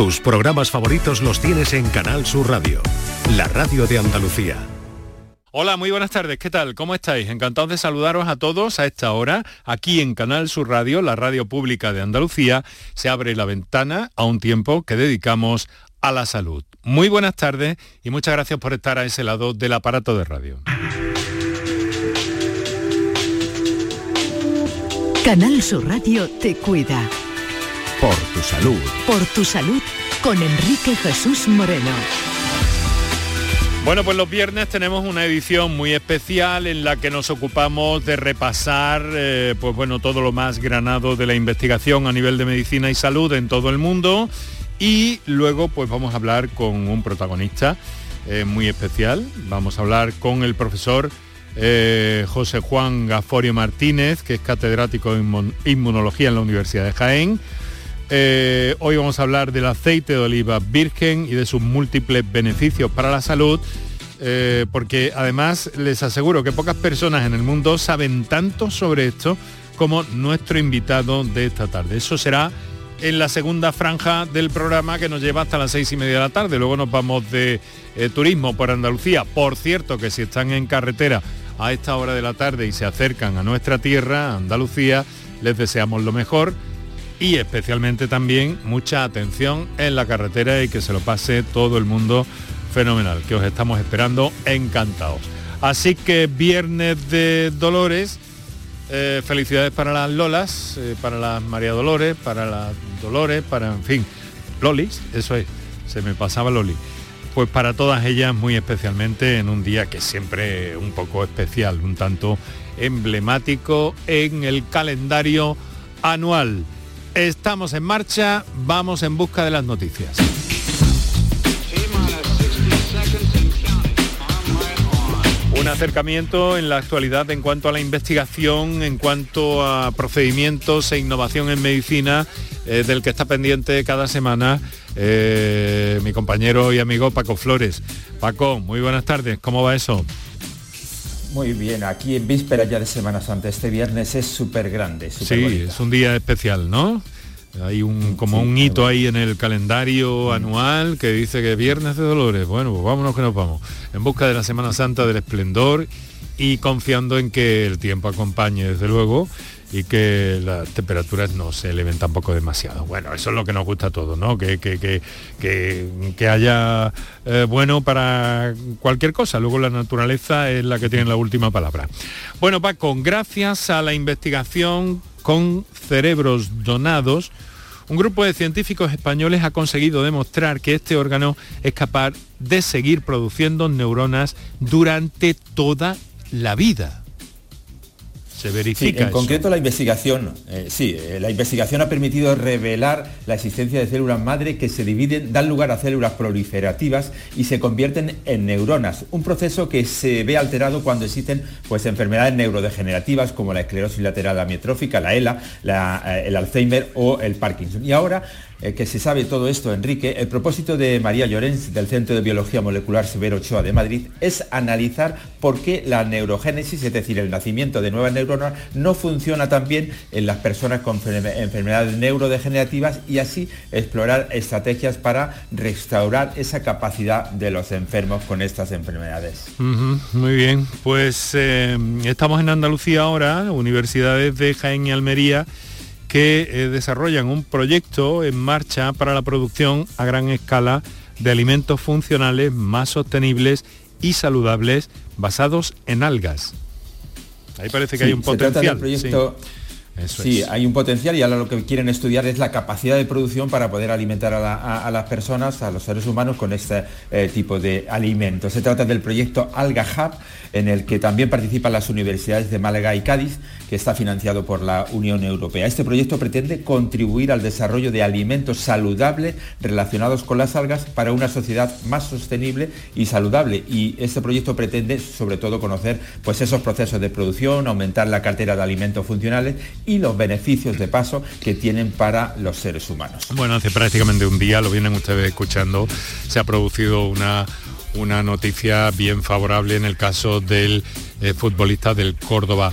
Tus programas favoritos los tienes en Canal Sur Radio, la radio de Andalucía. Hola, muy buenas tardes. ¿Qué tal? ¿Cómo estáis? Encantados de saludaros a todos a esta hora. Aquí en Canal Sur Radio, la radio pública de Andalucía, se abre la ventana a un tiempo que dedicamos a la salud. Muy buenas tardes y muchas gracias por estar a ese lado del aparato de radio. Canal Sur Radio te cuida. Por tu salud. Por tu salud con Enrique Jesús Moreno. Bueno, pues los viernes tenemos una edición muy especial en la que nos ocupamos de repasar eh, pues bueno, todo lo más granado de la investigación a nivel de medicina y salud en todo el mundo y luego pues vamos a hablar con un protagonista eh, muy especial. Vamos a hablar con el profesor eh, José Juan Gaforio Martínez, que es catedrático de inmunología en la Universidad de Jaén eh, hoy vamos a hablar del aceite de oliva virgen y de sus múltiples beneficios para la salud, eh, porque además les aseguro que pocas personas en el mundo saben tanto sobre esto como nuestro invitado de esta tarde. Eso será en la segunda franja del programa que nos lleva hasta las seis y media de la tarde. Luego nos vamos de eh, turismo por Andalucía. Por cierto, que si están en carretera a esta hora de la tarde y se acercan a nuestra tierra, Andalucía, les deseamos lo mejor y especialmente también mucha atención en la carretera y que se lo pase todo el mundo fenomenal, que os estamos esperando encantados. Así que viernes de Dolores, eh, felicidades para las Lolas, eh, para las María Dolores, para las Dolores, para, en fin, Lolis, eso es, se me pasaba Loli. Pues para todas ellas muy especialmente en un día que siempre un poco especial, un tanto emblemático en el calendario anual. Estamos en marcha, vamos en busca de las noticias. Un acercamiento en la actualidad en cuanto a la investigación, en cuanto a procedimientos e innovación en medicina, eh, del que está pendiente cada semana eh, mi compañero y amigo Paco Flores. Paco, muy buenas tardes, ¿cómo va eso? Muy bien, aquí en víspera ya de Semana Santa, este viernes es súper grande. sí, es un día especial, ¿no? Hay un como un hito ahí en el calendario anual que dice que Viernes de Dolores. Bueno, pues vámonos que nos vamos. En busca de la Semana Santa del esplendor y confiando en que el tiempo acompañe, desde luego, y que las temperaturas no se eleven tampoco demasiado. Bueno, eso es lo que nos gusta a todos, ¿no? Que, que, que, haya eh, bueno para cualquier cosa. Luego la naturaleza es la que tiene la última palabra. Bueno, Paco, gracias a la investigación con cerebros donados, un grupo de científicos españoles ha conseguido demostrar que este órgano es capaz de seguir produciendo neuronas durante toda la vida se verifica. en concreto la investigación, eh, sí, eh, la investigación ha permitido revelar la existencia de células madre que se dividen, dan lugar a células proliferativas y se convierten en neuronas, un proceso que se ve alterado cuando existen pues, enfermedades neurodegenerativas como la esclerosis lateral amiotrófica, la ELA, eh, el Alzheimer o el Parkinson. Y ahora eh, que se sabe todo esto, Enrique, el propósito de María Llorens del Centro de Biología Molecular Severo Ochoa de Madrid es analizar por qué la neurogénesis, es decir, el nacimiento de nuevas neuronas, no funciona tan bien en las personas con enfermedades neurodegenerativas y así explorar estrategias para restaurar esa capacidad de los enfermos con estas enfermedades. muy bien, pues eh, estamos en Andalucía ahora, universidades de Jaén y Almería que eh, desarrollan un proyecto en marcha para la producción a gran escala de alimentos funcionales más sostenibles y saludables basados en algas. Ahí parece que hay un potencial. proyecto sí, hay un potencial y ahora lo que quieren estudiar es la capacidad de producción para poder alimentar a, las personas, a los seres humanos con este eh, tipo de alimentos. Se trata del proyecto Alga Hub, en el que también participan las universidades de Málaga y Cádiz, que está financiado por la Unión Europea. Este proyecto pretende contribuir al desarrollo de alimentos saludables relacionados con las algas para una sociedad más sostenible y saludable. Y este proyecto pretende sobre todo conocer pues, esos procesos de producción, aumentar la cartera de alimentos funcionales y los beneficios de paso que tienen para los seres humanos. Bueno, hace prácticamente un día, lo vienen ustedes escuchando, se ha producido una, una noticia bien favorable en el caso del eh, futbolista del Córdoba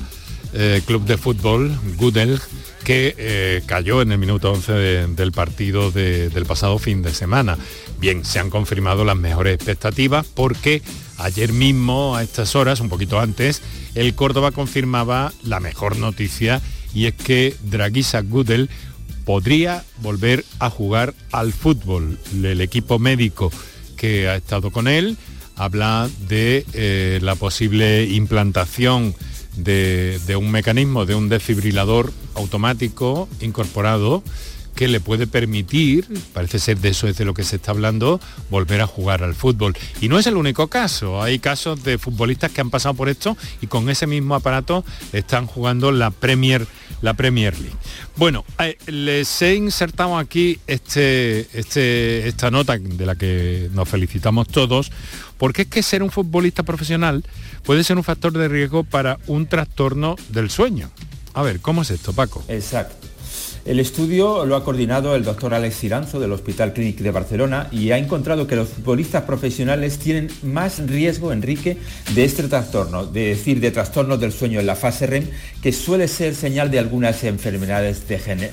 eh, Club de Fútbol, Gudel, que eh, cayó en el minuto 11 del partido del pasado fin de semana. Bien, se han confirmado las mejores expectativas porque ayer mismo, a estas horas, un poquito antes, el Córdoba confirmaba la mejor noticia y es que Draguisa Gudel podría volver a jugar al fútbol. El equipo médico que ha estado con él habla de eh, la posible implantación de, un mecanismo, de un desfibrilador automático incorporado que le puede permitir, parece ser de eso es de lo que se está hablando, volver a jugar al fútbol. Y no es el único caso, hay casos de futbolistas que han pasado por esto y con ese mismo aparato están jugando la Premier, la Premier League. Bueno, eh, les he insertado aquí este, este, esta nota de la que nos felicitamos todos, porque es que ser un futbolista profesional puede ser un factor de riesgo para un trastorno del sueño. A ver, ¿cómo es esto, Paco? Exacto. El estudio lo ha coordinado el doctor Alex Ciranzo del Hospital Clínic de Barcelona y ha encontrado que los futbolistas profesionales tienen más riesgo, Enrique, de este trastorno, de decir, de trastorno del sueño en la fase REM, que suele ser señal de algunas enfermedades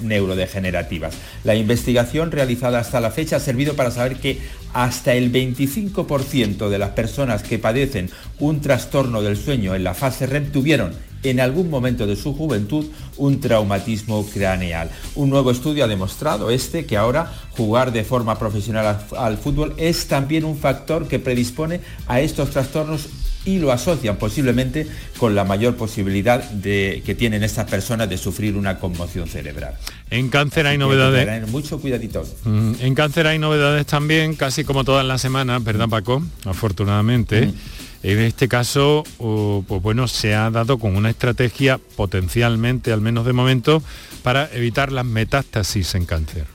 neurodegenerativas. La investigación realizada hasta la fecha ha servido para saber que hasta el 25% de las personas que padecen un trastorno del sueño en la fase REM tuvieron en algún momento de su juventud un traumatismo craneal. Un nuevo estudio ha demostrado este que ahora jugar de forma profesional al, fútbol es también un factor que predispone a estos trastornos y lo asocian posiblemente con la mayor posibilidad de, que tienen estas personas de sufrir una conmoción cerebral. En cáncer hay novedades. mucho cuidadito. Mm, en cáncer hay novedades también, casi como todas las semanas, ¿verdad Paco? Afortunadamente. Mm. En este caso, pues bueno, se ha dado con una estrategia potencialmente, al menos de momento, para evitar las metástasis en cáncer.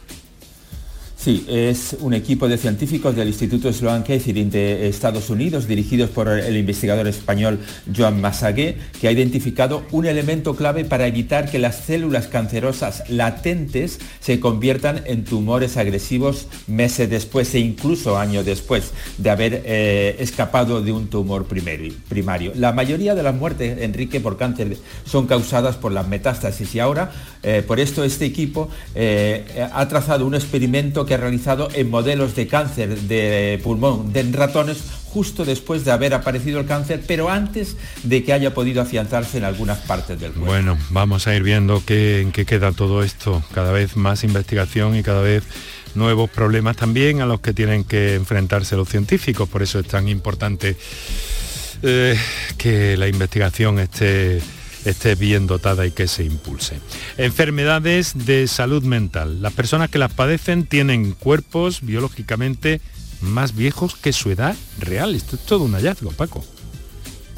Sí, es un equipo de científicos del Instituto Sloan Kettering de Estados Unidos, dirigidos por el investigador español Joan Massagué, que ha identificado un elemento clave para evitar que las células cancerosas latentes se conviertan en tumores agresivos meses después e incluso años después de haber eh, escapado de un tumor primario. La mayoría de las muertes, Enrique, por cáncer son causadas por las metástasis y ahora, eh, por esto, este equipo eh, ha trazado un experimento que ha realizado en modelos de cáncer de pulmón de ratones justo después de haber aparecido el cáncer, pero antes de que haya podido afianzarse en algunas partes del cuerpo. Bueno, vamos a ir viendo qué, en qué queda todo esto. Cada vez más investigación y cada vez nuevos problemas también a los que tienen que enfrentarse los científicos. Por eso es tan importante eh, que la investigación esté esté bien dotada y que se impulse. Enfermedades de salud mental. Las personas que las padecen tienen cuerpos biológicamente más viejos que su edad real. Esto es todo un hallazgo, Paco.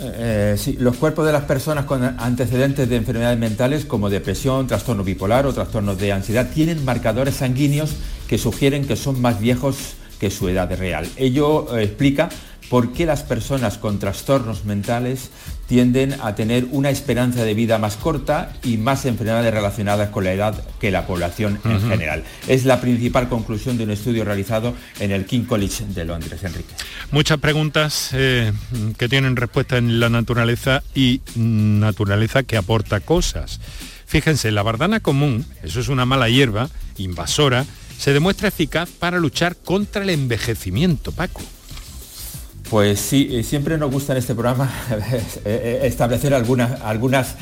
Eh, sí, los cuerpos de las personas con antecedentes de enfermedades mentales como depresión, trastorno bipolar o trastornos de ansiedad tienen marcadores sanguíneos que sugieren que son más viejos que su edad real. Ello eh, explica por qué las personas con trastornos mentales tienden a tener una esperanza de vida más corta y más enfermedades relacionadas con la edad que la población en general. Es la principal conclusión de un estudio realizado en el King College de Londres, Enrique. Muchas preguntas eh, que tienen respuesta en la naturaleza y naturaleza que aporta cosas. Fíjense, la bardana común, eso es una mala hierba invasora, se demuestra eficaz para luchar contra el envejecimiento, Paco. Pues sí, eh, siempre nos gusta en este programa eh, eh, establecer algunas, algunas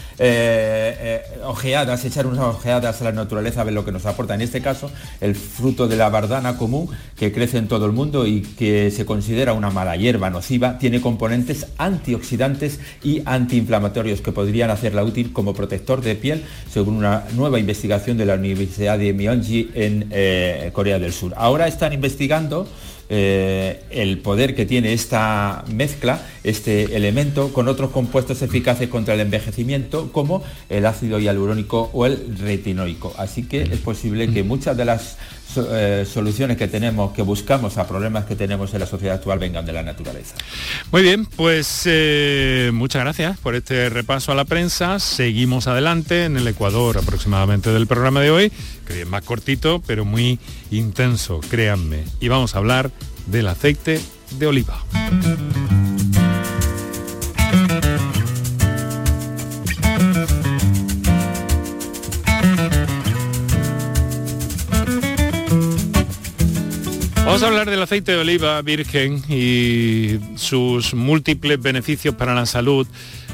ojeadas, echar unas ojeadas a la naturaleza, a ver lo que nos aporta. En este caso, el fruto de la bardana común, que crece en todo el mundo y que se considera una mala hierba nociva, tiene componentes antioxidantes y antiinflamatorios que podrían hacerla útil como protector de piel, según una nueva investigación de la Universidad de Myeongji en Corea del Sur. Ahora están investigando eh, el poder que tiene esta mezcla, este elemento, con otros compuestos eficaces contra el envejecimiento, como el ácido hialurónico o el retinoico. Así que es posible que muchas de las eh, soluciones que tenemos, que buscamos a problemas que tenemos en la sociedad actual vengan de la naturaleza. Muy bien, pues eh, muchas gracias por este repaso a la prensa. Seguimos adelante en el Ecuador aproximadamente del programa de hoy, que es más cortito, pero muy intenso, créanme. Y vamos a hablar del aceite de oliva. Vamos a hablar del aceite de oliva virgen y sus múltiples beneficios para la salud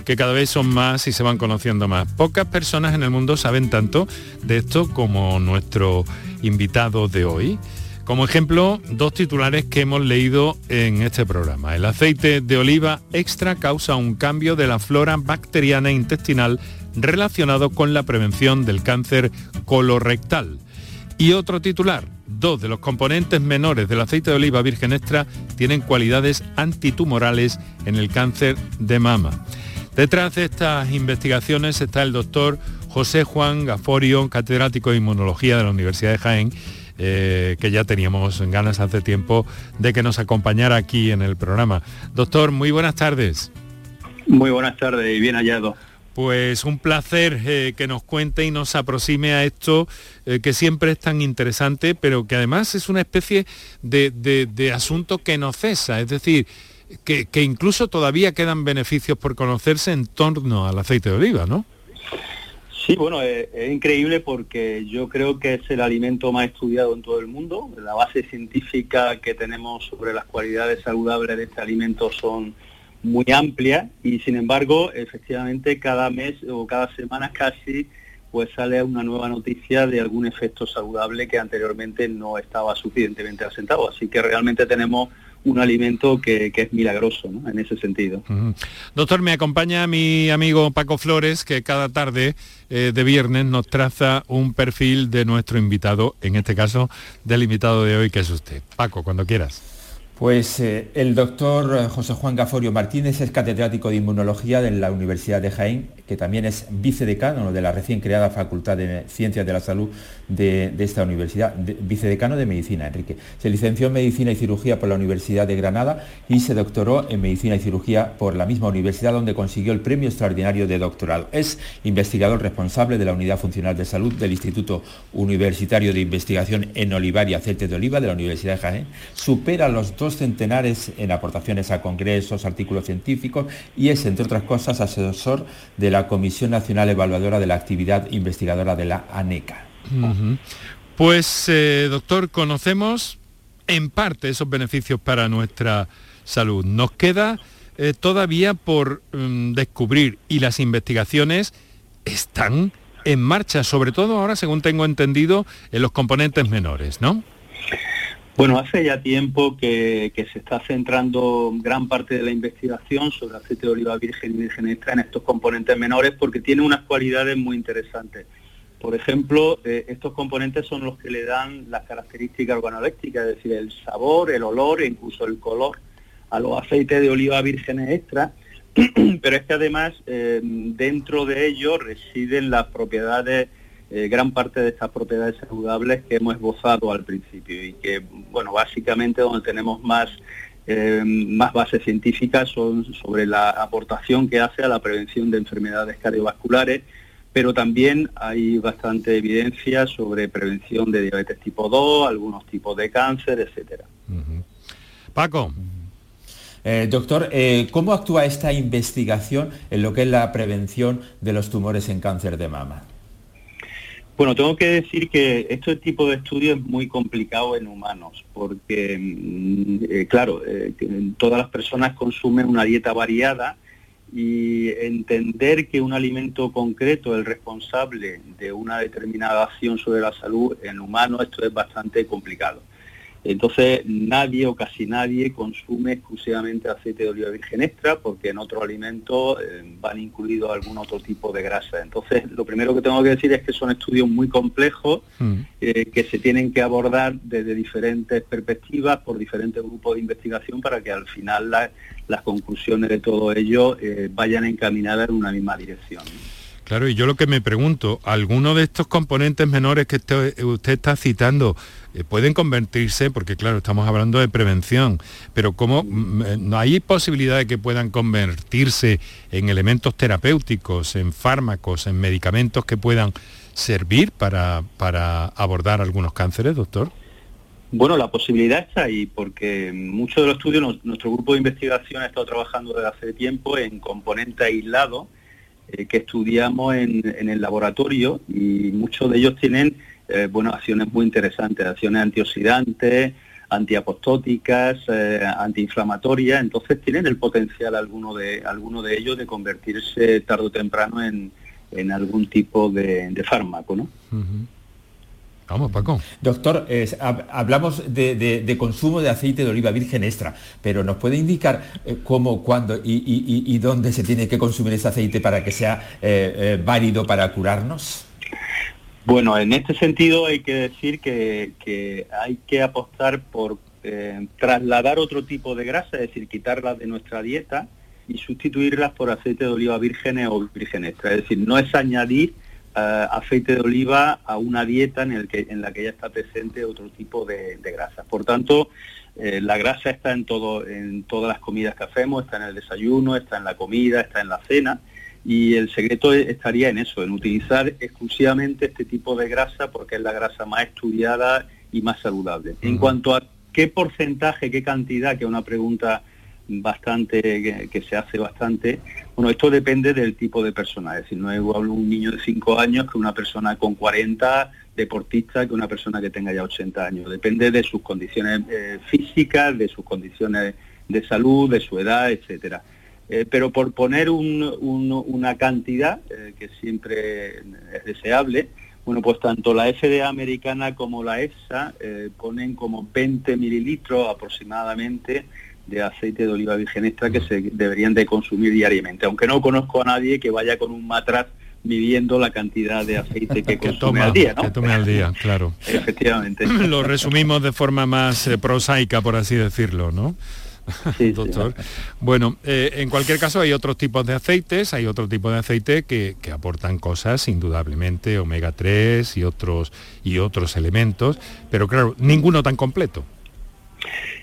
que cada vez son más y se van conociendo más. Pocas personas en el mundo saben tanto de esto como nuestro invitado de hoy. Como ejemplo, dos titulares que hemos leído en este programa. El aceite de oliva extra causa un cambio de la flora bacteriana intestinal relacionado con la prevención del cáncer colorectal. Y otro titular, dos de los componentes menores del aceite de oliva virgen extra tienen cualidades antitumorales en el cáncer de mama. Detrás de estas investigaciones está el doctor José Juan Gaforio, catedrático de inmunología de la Universidad de Jaén, eh, que ya teníamos ganas hace tiempo de que nos acompañara aquí en el programa. Doctor, muy buenas tardes. Muy buenas tardes y bien hallado. Pues un placer eh, que nos cuente y nos aproxime a esto eh, que siempre es tan interesante, pero que además es una especie de, asunto que no cesa, es decir, que, que, incluso todavía quedan beneficios por conocerse en torno al aceite de oliva, ¿no? Sí, bueno, es, increíble porque yo creo que es el alimento más estudiado en todo el mundo. La base científica que tenemos sobre las cualidades saludables de este alimento son muy amplia y sin embargo, efectivamente, cada mes o cada semana casi pues sale una nueva noticia de algún efecto saludable que anteriormente no estaba suficientemente asentado. Así que realmente tenemos un alimento que, es milagroso en ese sentido. Doctor, me acompaña mi amigo Paco Flores, que cada tarde eh, de viernes nos traza un perfil de nuestro invitado, en este caso del invitado de hoy, que es usted. Paco, cuando quieras. Pues eh, el doctor eh, José Juan Gaforio Martínez es catedrático de inmunología de la Universidad de Jaén, que también es vicedecano de la recién creada Facultad de Ciencias de la Salud de, esta universidad, vicedecano de Medicina, Enrique. Se licenció en Medicina y Cirugía por la Universidad de Granada y se doctoró en Medicina y Cirugía por la misma universidad donde consiguió el premio extraordinario de doctoral. Es investigador responsable de la Unidad Funcional de Salud del Instituto Universitario de Investigación en Olivar y Aceite de Oliva de la Universidad de Jaén. Supera los dos centenares en aportaciones a congresos, artículos científicos y es, entre otras cosas, asesor de la Comisión Nacional Evaluadora de la Actividad Investigadora de la ANECA. Pues, eh, doctor, conocemos en parte esos beneficios para nuestra salud. Nos queda eh, todavía por mm, descubrir y las investigaciones están en marcha, sobre todo ahora, según tengo entendido, en los componentes menores, ¿no? Bueno, hace ya tiempo que, se está centrando gran parte de la investigación sobre aceite de oliva virgen y virgen extra en estos componentes menores porque tiene unas cualidades muy interesantes. Por ejemplo, eh, estos componentes son los que le dan las características organoléctricas, es decir, el sabor, el olor e incluso el color a los aceites de oliva vírgenes extra, pero es que además eh, dentro de ellos residen las propiedades eh, gran parte de estas propiedades saludables que hemos esbozado al principio y que, bueno, básicamente donde tenemos más, eh, más bases científicas son sobre la aportación que hace a la prevención de enfermedades cardiovasculares, pero también hay bastante evidencia sobre prevención de diabetes tipo 2, algunos tipos de cáncer, etcétera. Paco. Eh, doctor, ¿cómo actúa esta investigación en lo que es la prevención de los tumores en cáncer de mama? Bueno, tengo que decir que este tipo de estudio es muy complicado en humanos, porque, mm, eh, claro, eh, todas las personas consumen una dieta variada y entender que un alimento concreto es el responsable de una determinada acción sobre la salud en humanos, esto es bastante complicado. Entonces nadie o casi nadie consume exclusivamente aceite de oliva virgen extra porque en otros alimentos eh, van incluidos algún otro tipo de grasa. Entonces lo primero que tengo que decir es que son estudios muy complejos mm. eh, que se tienen que abordar desde diferentes perspectivas por diferentes grupos de investigación para que al final las conclusiones de todo ello eh, vayan encaminadas en una misma dirección. Claro, y yo lo que me pregunto, ¿alguno de estos componentes menores que usted, está citando eh, pueden convertirse, porque claro, estamos hablando de prevención, pero ¿cómo mm, eh, hay posibilidad de que puedan convertirse en elementos terapéuticos, en fármacos, en medicamentos que puedan servir para, para abordar algunos cánceres, doctor? Bueno, la posibilidad está ahí, porque muchos de los estudios, nuestro grupo de investigación ha estado trabajando desde hace tiempo en componentes aislados eh, que estudiamos en, el laboratorio y muchos de ellos tienen eh, bueno, acciones muy interesantes, acciones antioxidantes, antiapostóticas, eh, antiinflamatorias, entonces tienen el potencial alguno de, alguno de ellos de convertirse tarde o temprano en, algún tipo de, fármaco. ¿no? Vamos, Paco. Doctor, hablamos de, consumo de aceite de oliva virgen extra, pero ¿nos puede indicar eh, cómo, cuándo y, dónde se tiene que consumir ese aceite para que sea eh, válido para curarnos? Bueno, en este sentido hay que decir que, hay que apostar por eh, trasladar otro tipo de grasa, es decir, quitarlas de nuestra dieta y sustituirlas por aceite de oliva virgen o virgen extra. Es decir, no es añadir eh, aceite de oliva a una dieta en, la que ya está presente otro tipo de, grasa. Por tanto, eh, la grasa está en, todo, en todas las comidas que hacemos, está en el desayuno, está en la comida, está en la cena y el secreto estaría en eso, en utilizar exclusivamente este tipo de grasa porque es la grasa más estudiada y más saludable. En cuanto a qué porcentaje, qué cantidad, que es una pregunta bastante que, se hace bastante, bueno, esto depende del tipo de persona, es decir, no es igual un niño de 5 años que una persona con 40 deportista que una persona que tenga ya 80 años. Depende de sus condiciones eh, físicas, de sus condiciones de salud, de su edad, etcétera. Eh, pero por poner una cantidad eh, que siempre es deseable, bueno, pues tanto la FDA americana como la EFSA eh, ponen como 20 mililitros aproximadamente de aceite de oliva virgen extra que se deberían de consumir diariamente, aunque no conozco a nadie que vaya con un matraz midiendo la cantidad de aceite que, consume al día, ¿no? Que tome al día, claro. Efectivamente. Lo resumimos de forma más prosaica, por así decirlo, ¿no? Doctor. Bueno, eh, en cualquier caso hay otros tipos de aceites, hay otro tipo de aceite que, aportan cosas, indudablemente, omega 3 y otros, y otros elementos, pero claro, ninguno tan completo.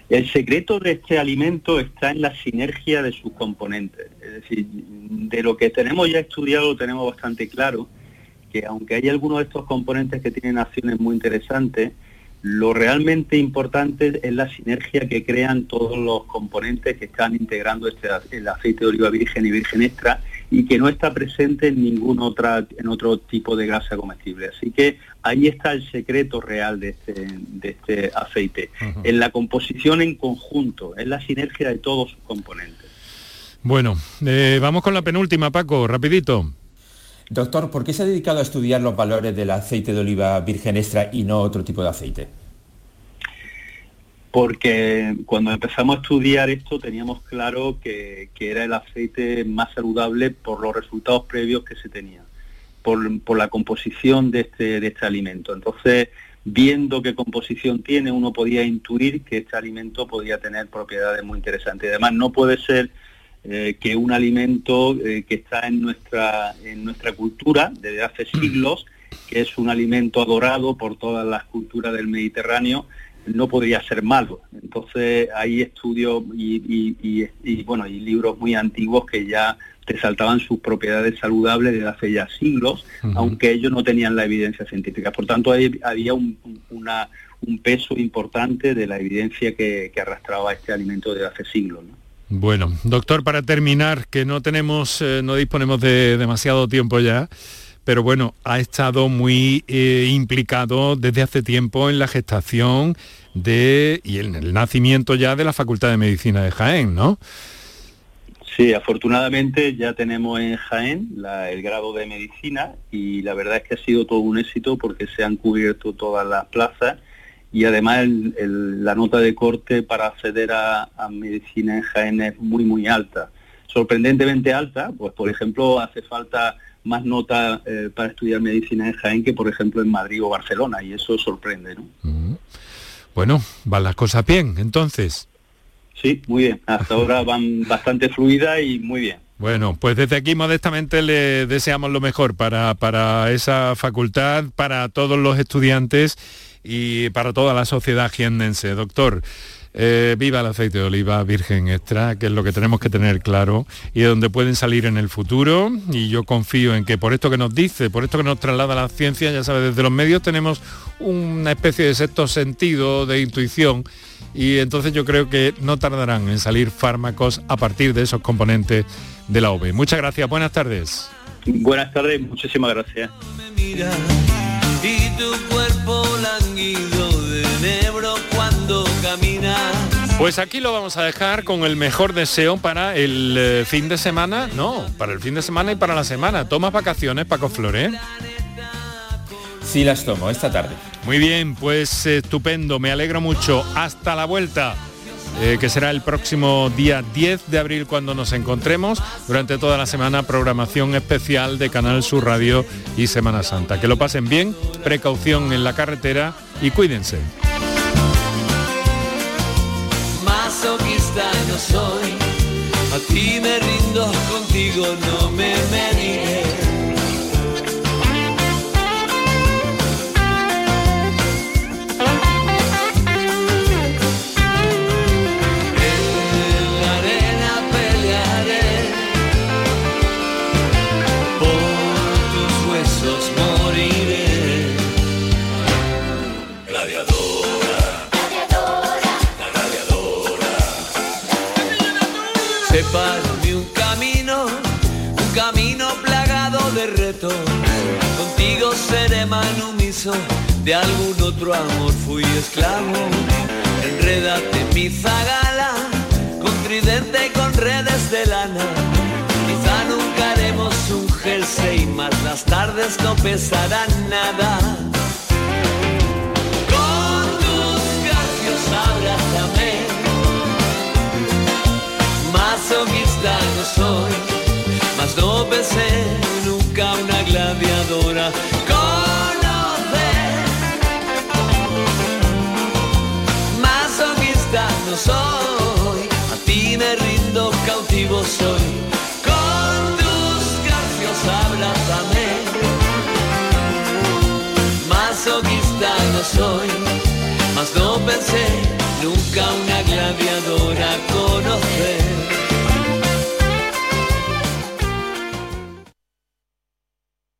El secreto de este alimento está en la sinergia de sus componentes. Es decir, de lo que tenemos ya estudiado tenemos bastante claro que aunque hay algunos de estos componentes que tienen acciones muy interesantes, lo realmente importante es la sinergia que crean todos los componentes que están integrando este, el aceite de oliva virgen y virgen extra y que no está presente en ningún otra, en otro tipo de grasa comestible. Así que ahí está el secreto real de este, de este aceite, en la composición en conjunto, en la sinergia de todos sus componentes. Bueno, eh, vamos con la penúltima, Paco, rapidito. Doctor, ¿por qué se ha dedicado a estudiar los valores del aceite de oliva virgen extra y no otro tipo de aceite? Porque cuando empezamos a estudiar esto teníamos claro que, era el aceite más saludable por los resultados previos que se tenían, por, la composición este, de este alimento. Entonces, viendo qué composición tiene, uno podía intuir que este alimento podía tener propiedades muy interesantes. Además, no puede ser eh, que un alimento eh, que está en nuestra, en nuestra cultura desde hace siglos, que es un alimento adorado por todas las culturas del Mediterráneo, no podría ser malo. Entonces hay estudios y, bueno y libros muy antiguos que ya resaltaban sus propiedades saludables desde hace ya siglos, aunque ellos no tenían la evidencia científica. Por tanto, había un, un peso importante de la evidencia que, arrastraba este alimento desde hace siglos. Bueno, doctor, para terminar, que no tenemos, eh, no disponemos de demasiado tiempo ya, pero bueno, ha estado muy eh, implicado desde hace tiempo en la gestación de y en el nacimiento ya de la Facultad de Medicina de Jaén, ¿no? Sí, afortunadamente ya tenemos en Jaén el grado de medicina y la verdad es que ha sido todo un éxito porque se han cubierto todas las plazas y además la nota de corte para acceder a, medicina en Jaén es muy, muy alta. Sorprendentemente alta, pues por ejemplo hace falta más nota eh, para estudiar medicina en Jaén que por ejemplo en Madrid o Barcelona y eso sorprende. ¿no? Bueno, van las cosas bien entonces. Sí, muy bien. Hasta ahora van bastante fluidas y muy bien. Bueno, pues desde aquí modestamente le deseamos lo mejor para, para esa facultad, para todos los estudiantes y para toda la sociedad jiennense. Doctor, eh, viva el aceite de oliva virgen extra, que es lo que tenemos que tener claro y de donde pueden salir en el futuro. Y yo confío en que por esto que nos dice, por esto que nos traslada la ciencia, ya sabes, desde los medios tenemos una especie de sexto sentido, de intuición. Y entonces yo creo que no tardarán en salir fármacos a partir de esos componentes de la OVE. Muchas gracias, buenas tardes. Buenas tardes, muchísimas gracias de negro cuando camina Pues aquí lo vamos a dejar con el mejor deseo para el eh, fin de semana, no, para el fin de semana y para la semana. ¿Tomas vacaciones, Paco Flores? Sí las tomo esta tarde. Muy bien, pues estupendo, me alegro mucho. Hasta la vuelta. Eh, que será el próximo día 10 de abril cuando nos encontremos. Durante toda la semana programación especial de Canal Sur Radio y Semana Santa. Que lo pasen bien, precaución en la carretera y cuídense. De algún otro amor fui esclavo. Enrédate en mi zagala, con tridente y con redes de lana. Quizá nunca haremos un jersey, más las tardes no pesarán nada. Con tus gracias abrázame, masoquista no soy, más no pensé una gladiadora. Soy, mas no pensé nunca una gladiadora conocer.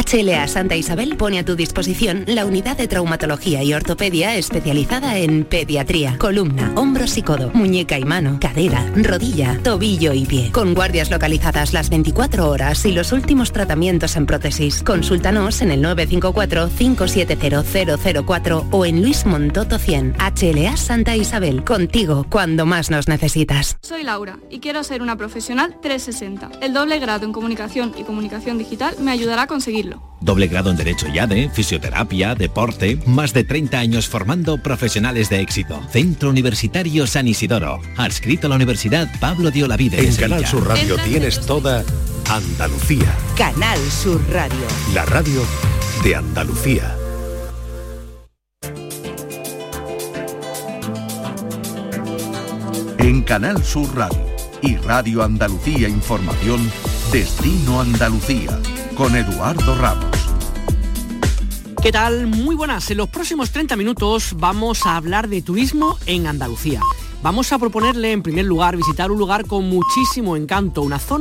HLA Santa Isabel pone a tu disposición la unidad de traumatología y ortopedia especializada en pediatría, columna, hombros y codo, muñeca y mano, cadera, rodilla, tobillo y pie. Con guardias localizadas las 24 horas y los últimos tratamientos en prótesis. Consúltanos en el 954-570004 o en Luis Montoto 100. HLA Santa Isabel, contigo cuando más nos necesitas. Soy Laura y quiero ser una profesional 360. El doble grado en comunicación y comunicación digital me ayudará a Doble grado en Derecho y ADE, Fisioterapia, Deporte, más de 30 años formando profesionales de éxito. Centro Universitario San Isidoro, adscrito a la Universidad Pablo de Olavide. En Canal Sur Radio tienes toda Andalucía. Canal Sur Radio. La radio de Andalucía. En Canal Sur Radio y Radio Andalucía Información, Destino Andalucía con Eduardo Ramos. ¿Qué tal? Muy buenas. En los próximos 30 minutos vamos a hablar de turismo en Andalucía. Vamos a proponerle en primer lugar visitar un lugar con muchísimo encanto, una zona